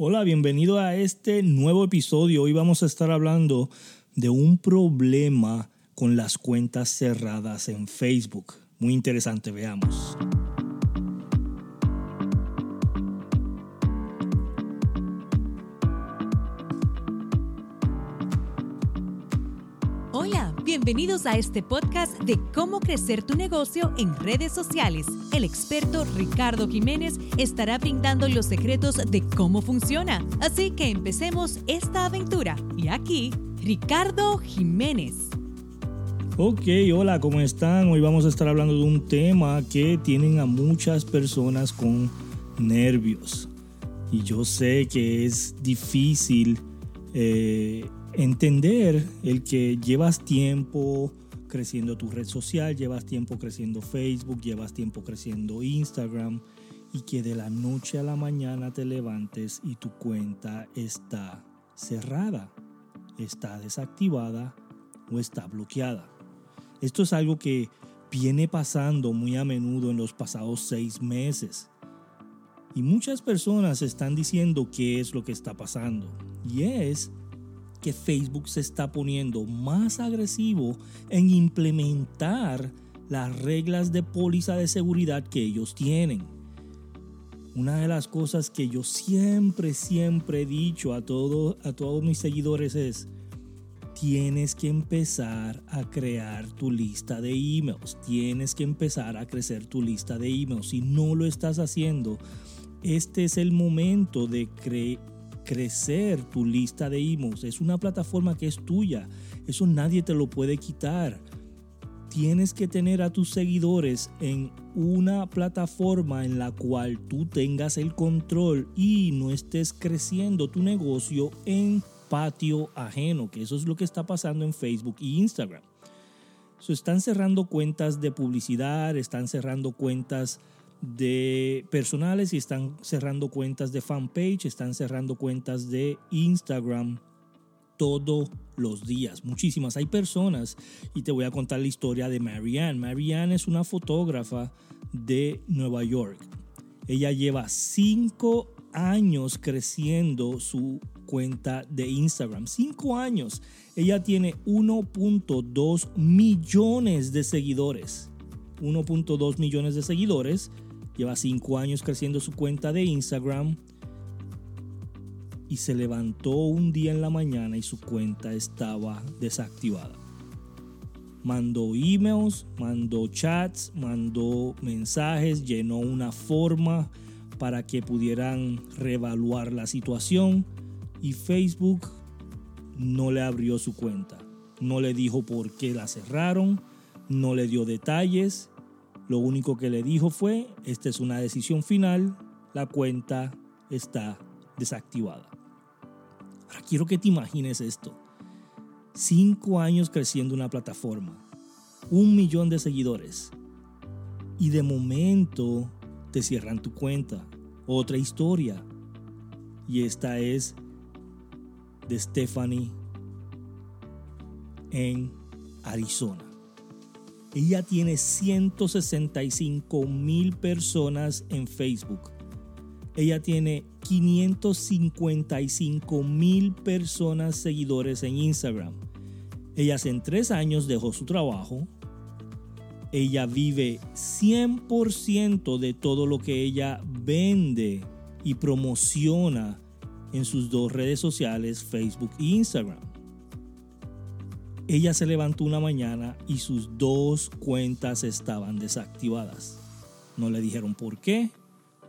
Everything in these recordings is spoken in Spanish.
Hola, bienvenido a este nuevo episodio. Hoy vamos a estar hablando de un problema con las cuentas cerradas en Facebook. Muy interesante, veamos. Bienvenidos a este podcast de cómo crecer tu negocio en redes sociales. El experto Ricardo Jiménez estará brindando los secretos de cómo funciona. Así que empecemos esta aventura. Y aquí, Ricardo Jiménez. Ok, hola, ¿cómo están? Hoy vamos a estar hablando de un tema que tienen a muchas personas con nervios. Y yo sé que es difícil eh, entender el que llevas tiempo creciendo tu red social, llevas tiempo creciendo Facebook, llevas tiempo creciendo Instagram y que de la noche a la mañana te levantes y tu cuenta está cerrada, está desactivada o está bloqueada. Esto es algo que viene pasando muy a menudo en los pasados seis meses. Y muchas personas están diciendo qué es lo que está pasando. Y es que Facebook se está poniendo más agresivo en implementar las reglas de póliza de seguridad que ellos tienen. Una de las cosas que yo siempre, siempre he dicho a, a todos mis seguidores es, tienes que empezar a crear tu lista de emails, tienes que empezar a crecer tu lista de emails. Si no lo estás haciendo, este es el momento de crear crecer tu lista de emails. Es una plataforma que es tuya. Eso nadie te lo puede quitar. Tienes que tener a tus seguidores en una plataforma en la cual tú tengas el control y no estés creciendo tu negocio en patio ajeno, que eso es lo que está pasando en Facebook e Instagram. So, están cerrando cuentas de publicidad, están cerrando cuentas de personales y están cerrando cuentas de fanpage, están cerrando cuentas de Instagram todos los días, muchísimas. Hay personas, y te voy a contar la historia de Marianne. Marianne es una fotógrafa de Nueva York. Ella lleva cinco años creciendo su cuenta de Instagram. Cinco años. Ella tiene 1.2 millones de seguidores. 1.2 millones de seguidores Lleva cinco años creciendo su cuenta de Instagram y se levantó un día en la mañana y su cuenta estaba desactivada. Mandó emails, mandó chats, mandó mensajes, llenó una forma para que pudieran reevaluar la situación y Facebook no le abrió su cuenta. No le dijo por qué la cerraron, no le dio detalles lo único que le dijo fue, esta es una decisión final, la cuenta está desactivada. Ahora quiero que te imagines esto. Cinco años creciendo una plataforma, un millón de seguidores y de momento te cierran tu cuenta. Otra historia. Y esta es de Stephanie en Arizona. Ella tiene 165 mil personas en Facebook. Ella tiene 555 mil personas seguidores en Instagram. Ella hace tres años dejó su trabajo. Ella vive 100% de todo lo que ella vende y promociona en sus dos redes sociales, Facebook e Instagram. Ella se levantó una mañana y sus dos cuentas estaban desactivadas. No le dijeron por qué,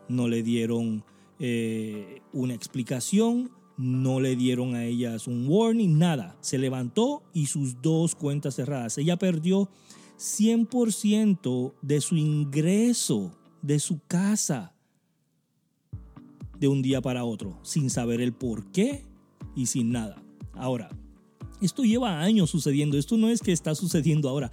no le dieron eh, una explicación, no le dieron a ellas un warning, nada. Se levantó y sus dos cuentas cerradas. Ella perdió 100% de su ingreso de su casa de un día para otro, sin saber el por qué y sin nada. Ahora, esto lleva años sucediendo, esto no es que está sucediendo ahora.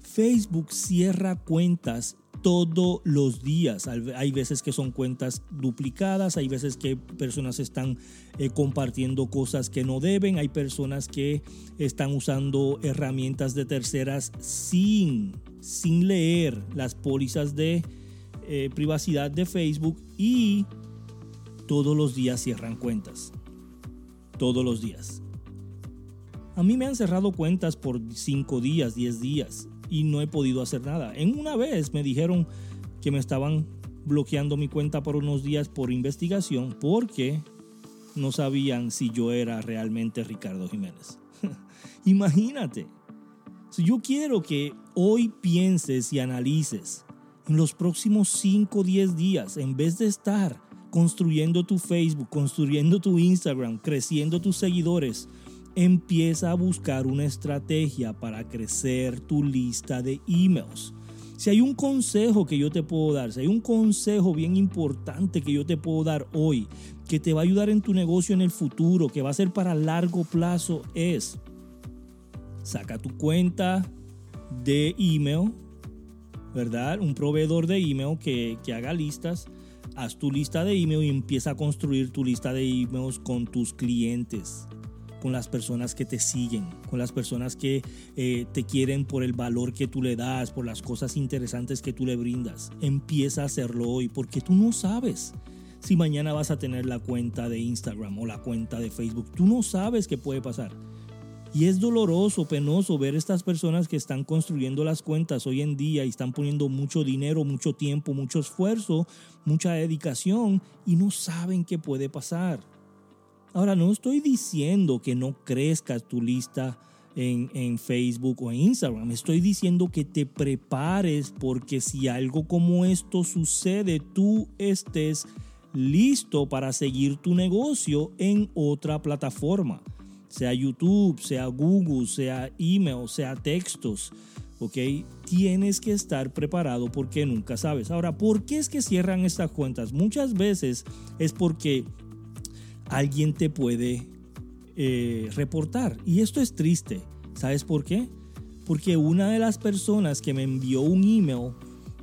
Facebook cierra cuentas todos los días. Hay veces que son cuentas duplicadas, hay veces que personas están eh, compartiendo cosas que no deben, hay personas que están usando herramientas de terceras sin, sin leer las pólizas de eh, privacidad de Facebook y todos los días cierran cuentas. Todos los días. A mí me han cerrado cuentas por 5 días, 10 días y no he podido hacer nada. En una vez me dijeron que me estaban bloqueando mi cuenta por unos días por investigación porque no sabían si yo era realmente Ricardo Jiménez. Imagínate. Yo quiero que hoy pienses y analices en los próximos 5 o 10 días, en vez de estar construyendo tu Facebook, construyendo tu Instagram, creciendo tus seguidores, empieza a buscar una estrategia para crecer tu lista de emails. Si hay un consejo que yo te puedo dar, si hay un consejo bien importante que yo te puedo dar hoy, que te va a ayudar en tu negocio en el futuro, que va a ser para largo plazo, es saca tu cuenta de email, ¿verdad? Un proveedor de email que, que haga listas. Haz tu lista de email y empieza a construir tu lista de emails con tus clientes con las personas que te siguen, con las personas que eh, te quieren por el valor que tú le das, por las cosas interesantes que tú le brindas. Empieza a hacerlo hoy porque tú no sabes si mañana vas a tener la cuenta de Instagram o la cuenta de Facebook. Tú no sabes qué puede pasar. Y es doloroso, penoso ver estas personas que están construyendo las cuentas hoy en día y están poniendo mucho dinero, mucho tiempo, mucho esfuerzo, mucha dedicación y no saben qué puede pasar. Ahora, no estoy diciendo que no crezcas tu lista en, en, Facebook o en Instagram. Estoy diciendo que te prepares porque si algo como esto sucede, tú estés listo para seguir tu negocio en otra plataforma sea YouTube, sea Google, sea email, sea textos, ¿ok? Tienes que estar preparado porque nunca sabes. Ahora, ¿por qué es que cierran estas cuentas? Muchas veces es porque alguien te puede eh, reportar. Y esto es triste. ¿Sabes por qué? Porque una de las personas que me envió un email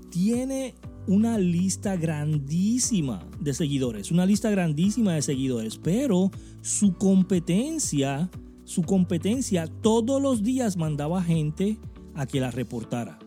tiene una lista grandísima de seguidores, una lista grandísima de seguidores, pero su competencia, su competencia todos los días mandaba gente a que la reportara.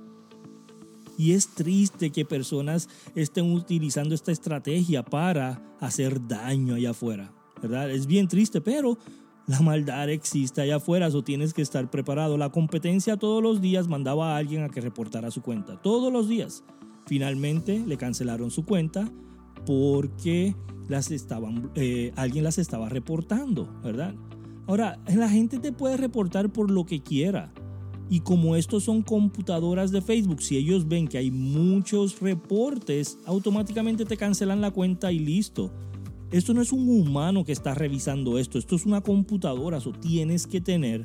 Y es triste que personas estén utilizando esta estrategia para hacer daño allá afuera, ¿verdad? Es bien triste, pero la maldad existe allá afuera, eso tienes que estar preparado. La competencia todos los días mandaba a alguien a que reportara su cuenta, todos los días. Finalmente le cancelaron su cuenta porque las estaban, eh, alguien las estaba reportando, ¿verdad? Ahora, la gente te puede reportar por lo que quiera. Y como estos son computadoras de Facebook, si ellos ven que hay muchos reportes, automáticamente te cancelan la cuenta y listo. Esto no es un humano que está revisando esto, esto es una computadora, eso tienes que tener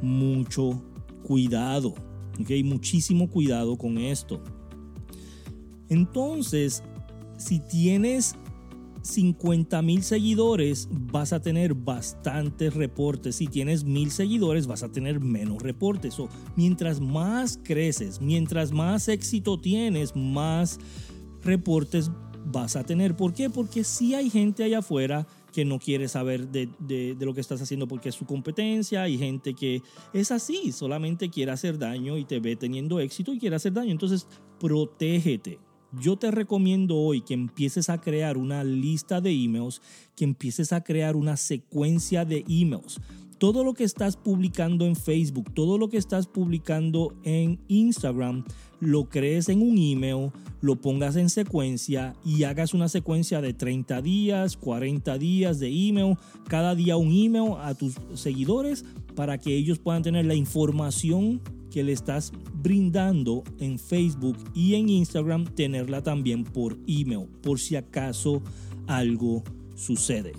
mucho cuidado, ¿ok? Muchísimo cuidado con esto. Entonces, si tienes 50 mil seguidores, vas a tener bastantes reportes. Si tienes mil seguidores, vas a tener menos reportes. O mientras más creces, mientras más éxito tienes, más reportes vas a tener. ¿Por qué? Porque si hay gente allá afuera que no quiere saber de, de, lo que estás haciendo porque es su competencia. Hay gente que es así, solamente quiere hacer daño y te ve teniendo éxito y quiere hacer daño. Entonces, protégete yo te recomiendo hoy que empieces a crear una lista de emails, que empieces a crear una secuencia de emails. Todo lo que estás publicando en Facebook, todo lo que estás publicando en Instagram, lo crees en un email, lo pongas en secuencia y hagas una secuencia de 30 días, 40 días de email, cada día un email a tus seguidores para que ellos puedan tener la información que le estás brindando en Facebook y en Instagram, tenerla también por email, por si acaso algo sucede.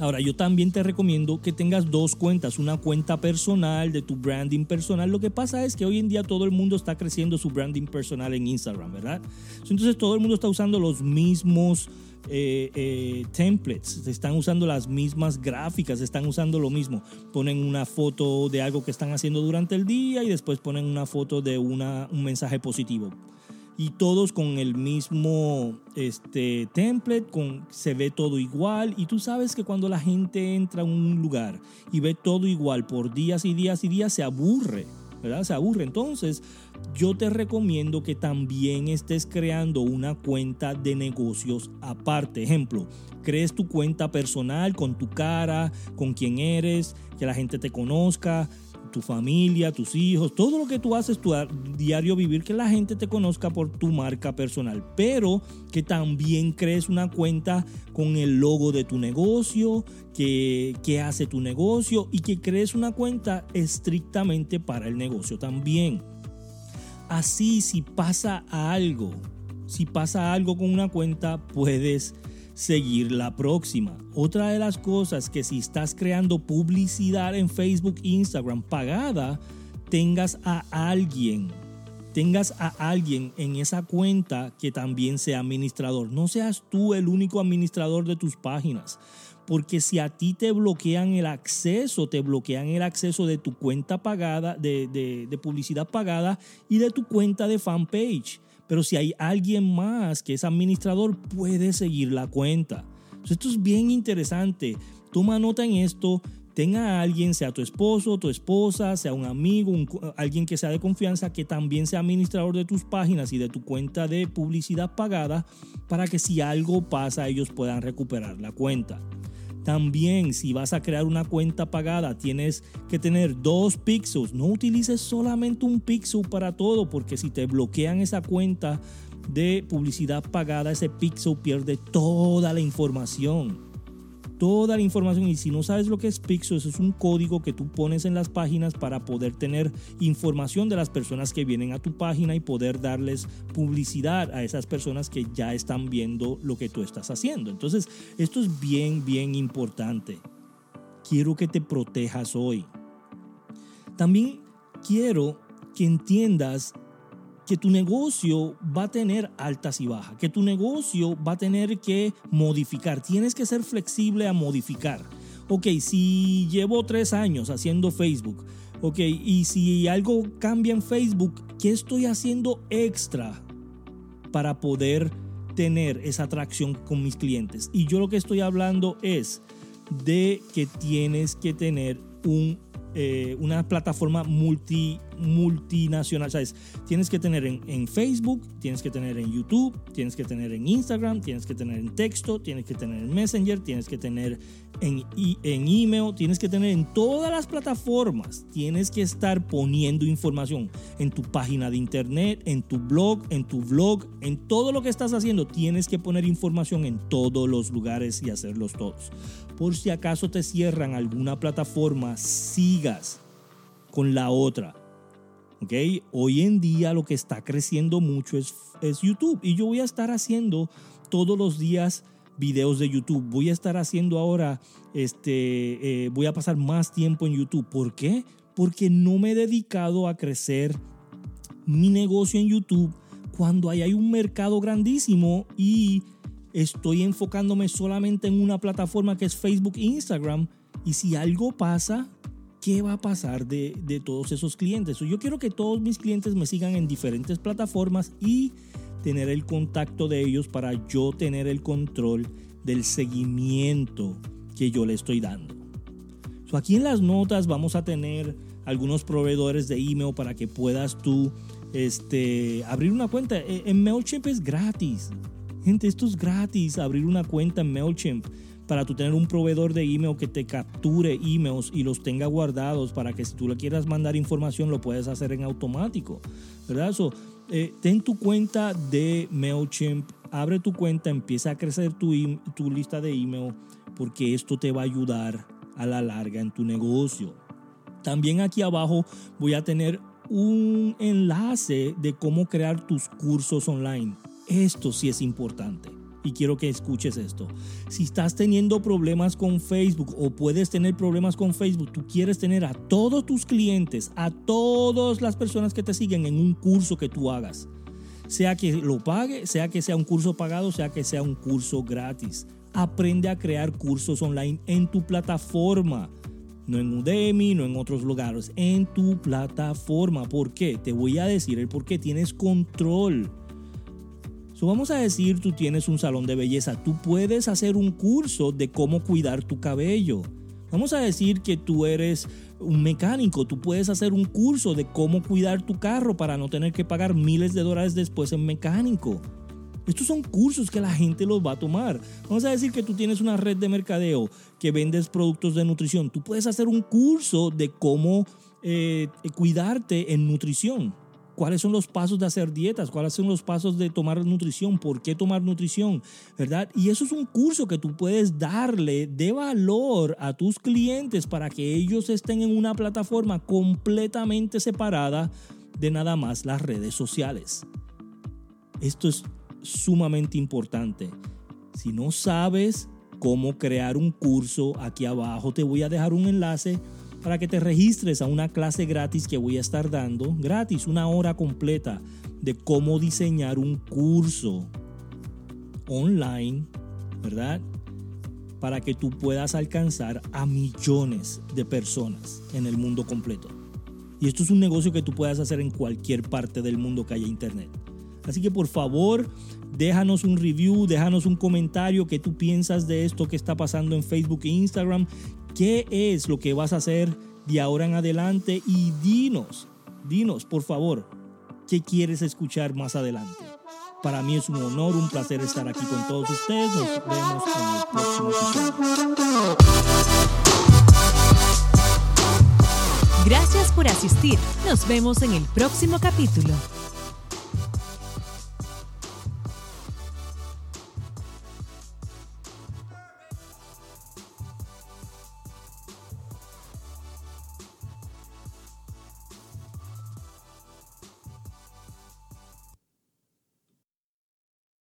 Ahora, yo también te recomiendo que tengas dos cuentas, una cuenta personal de tu branding personal. Lo que pasa es que hoy en día todo el mundo está creciendo su branding personal en Instagram, ¿verdad? Entonces todo el mundo está usando los mismos eh, eh, templates, están usando las mismas gráficas, están usando lo mismo. Ponen una foto de algo que están haciendo durante el día y después ponen una foto de una, un mensaje positivo. Y todos con el mismo este, template, con, se ve todo igual. Y tú sabes que cuando la gente entra a un lugar y ve todo igual por días y días y días, se aburre. ¿verdad? Se aburre. Entonces, yo te recomiendo que también estés creando una cuenta de negocios aparte. Ejemplo, crees tu cuenta personal con tu cara, con quién eres, que la gente te conozca, tu familia, tus hijos, todo lo que tú haces, tu diario vivir, que la gente te conozca por tu marca personal, pero que también crees una cuenta con el logo de tu negocio, que, que hace tu negocio y que crees una cuenta estrictamente para el negocio también. Así si pasa algo, si pasa algo con una cuenta, puedes seguir la próxima. Otra de las cosas que si estás creando publicidad en Facebook Instagram pagada, tengas a alguien, tengas a alguien en esa cuenta que también sea administrador. No seas tú el único administrador de tus páginas. Porque si a ti te bloquean el acceso, te bloquean el acceso de tu cuenta pagada, de, de publicidad pagada y de tu cuenta de fanpage. Pero si hay alguien más que es administrador, puede seguir la cuenta. esto es bien interesante. Toma nota en esto. Tenga a alguien, sea tu esposo, tu esposa, sea un amigo, alguien que sea de confianza, que también sea administrador de tus páginas y de tu cuenta de publicidad pagada, para que si algo pasa ellos puedan recuperar la cuenta. También si vas a crear una cuenta pagada tienes que tener dos pixels. No utilices solamente un pixel para todo porque si te bloquean esa cuenta de publicidad pagada, ese pixel pierde toda la información toda la información y si no sabes lo que es Pixel, eso es un código que tú pones en las páginas para poder tener información de las personas que vienen a tu página y poder darles publicidad a esas personas que ya están viendo lo que tú estás haciendo. Entonces, esto es bien, bien importante. Quiero que te protejas hoy. También quiero que entiendas que tu negocio va a tener altas y bajas, que tu negocio va a tener que modificar. Tienes que ser flexible a modificar. Ok, si llevo tres años haciendo Facebook, ok, y si algo cambia en Facebook, ¿qué estoy haciendo extra para poder tener esa atracción con mis clientes? Y yo lo que estoy hablando es de que tienes que tener eh, una plataforma multi multinacional. ¿sabes? Tienes que tener en, Facebook, tienes que tener en YouTube, tienes que tener en Instagram, tienes que tener en texto, tienes que tener en Messenger, tienes que tener en, en email, tienes que tener en todas las plataformas. Tienes que estar poniendo información en tu página de internet, en tu blog, en tu blog, en todo lo que estás haciendo. Tienes que poner información en todos los lugares y hacerlos todos. Por si acaso te cierran alguna plataforma, sigas con la otra. Hoy en día lo que está creciendo mucho es, es YouTube y yo voy a estar haciendo todos los días videos de YouTube. Voy a estar haciendo ahora, este, eh, voy a pasar más tiempo en YouTube. ¿Por qué? Porque no me he dedicado a crecer mi negocio en YouTube cuando hay, hay un mercado grandísimo y estoy enfocándome solamente en una plataforma que es Facebook e Instagram. Y si algo pasa, ¿qué va a pasar de, todos esos clientes? Yo quiero que todos mis clientes me sigan en diferentes plataformas y tener el contacto de ellos para yo tener el control del seguimiento que yo le estoy dando. aquí en las notas vamos a tener algunos proveedores de email para que puedas tú este, abrir una cuenta. E, en MailChimp es gratis. Gente, esto es gratis, abrir una cuenta en MailChimp para tú tener un proveedor de email que te capture emails y los tenga guardados para que si tú le quieras mandar información lo puedes hacer en automático, ¿verdad? So, eh, ten tu cuenta de MailChimp, abre tu cuenta, empieza a crecer tu, tu lista de email porque esto te va a ayudar a la larga en tu negocio. También aquí abajo voy a tener un enlace de cómo crear tus cursos online. Esto sí es importante y quiero que escuches esto. Si estás teniendo problemas con Facebook o puedes tener problemas con Facebook, tú quieres tener a todos tus clientes, a todas las personas que te siguen en un curso que tú hagas. Sea que lo pague, sea que sea un curso pagado, sea que sea un curso gratis. Aprende a crear cursos online en tu plataforma. No en Udemy, no en otros lugares, en tu plataforma. ¿Por qué? Te voy a decir el por qué. Tienes control vamos a decir, tú tienes un salón de belleza, tú puedes hacer un curso de cómo cuidar tu cabello. Vamos a decir que tú eres un mecánico, tú puedes hacer un curso de cómo cuidar tu carro para no tener que pagar miles de dólares después en mecánico. Estos son cursos que la gente los va a tomar. Vamos a decir que tú tienes una red de mercadeo que vendes productos de nutrición. Tú puedes hacer un curso de cómo eh, cuidarte en nutrición cuáles son los pasos de hacer dietas, cuáles son los pasos de tomar nutrición, por qué tomar nutrición, ¿verdad? Y eso es un curso que tú puedes darle de valor a tus clientes para que ellos estén en una plataforma completamente separada de nada más las redes sociales. Esto es sumamente importante. Si no sabes cómo crear un curso, aquí abajo te voy a dejar un enlace para que te registres a una clase gratis que voy a estar dando, gratis, una hora completa de cómo diseñar un curso online, ¿verdad? Para que tú puedas alcanzar a millones de personas en el mundo completo. Y esto es un negocio que tú puedas hacer en cualquier parte del mundo que haya internet. Así que por favor, déjanos un review, déjanos un comentario que tú piensas de esto que está pasando en Facebook e Instagram qué es lo que vas a hacer de ahora en adelante y dinos, dinos por favor, qué quieres escuchar más adelante. Para mí es un honor, un placer estar aquí con todos ustedes. Nos vemos en el próximo episodio. Gracias por asistir. Nos vemos en el próximo capítulo.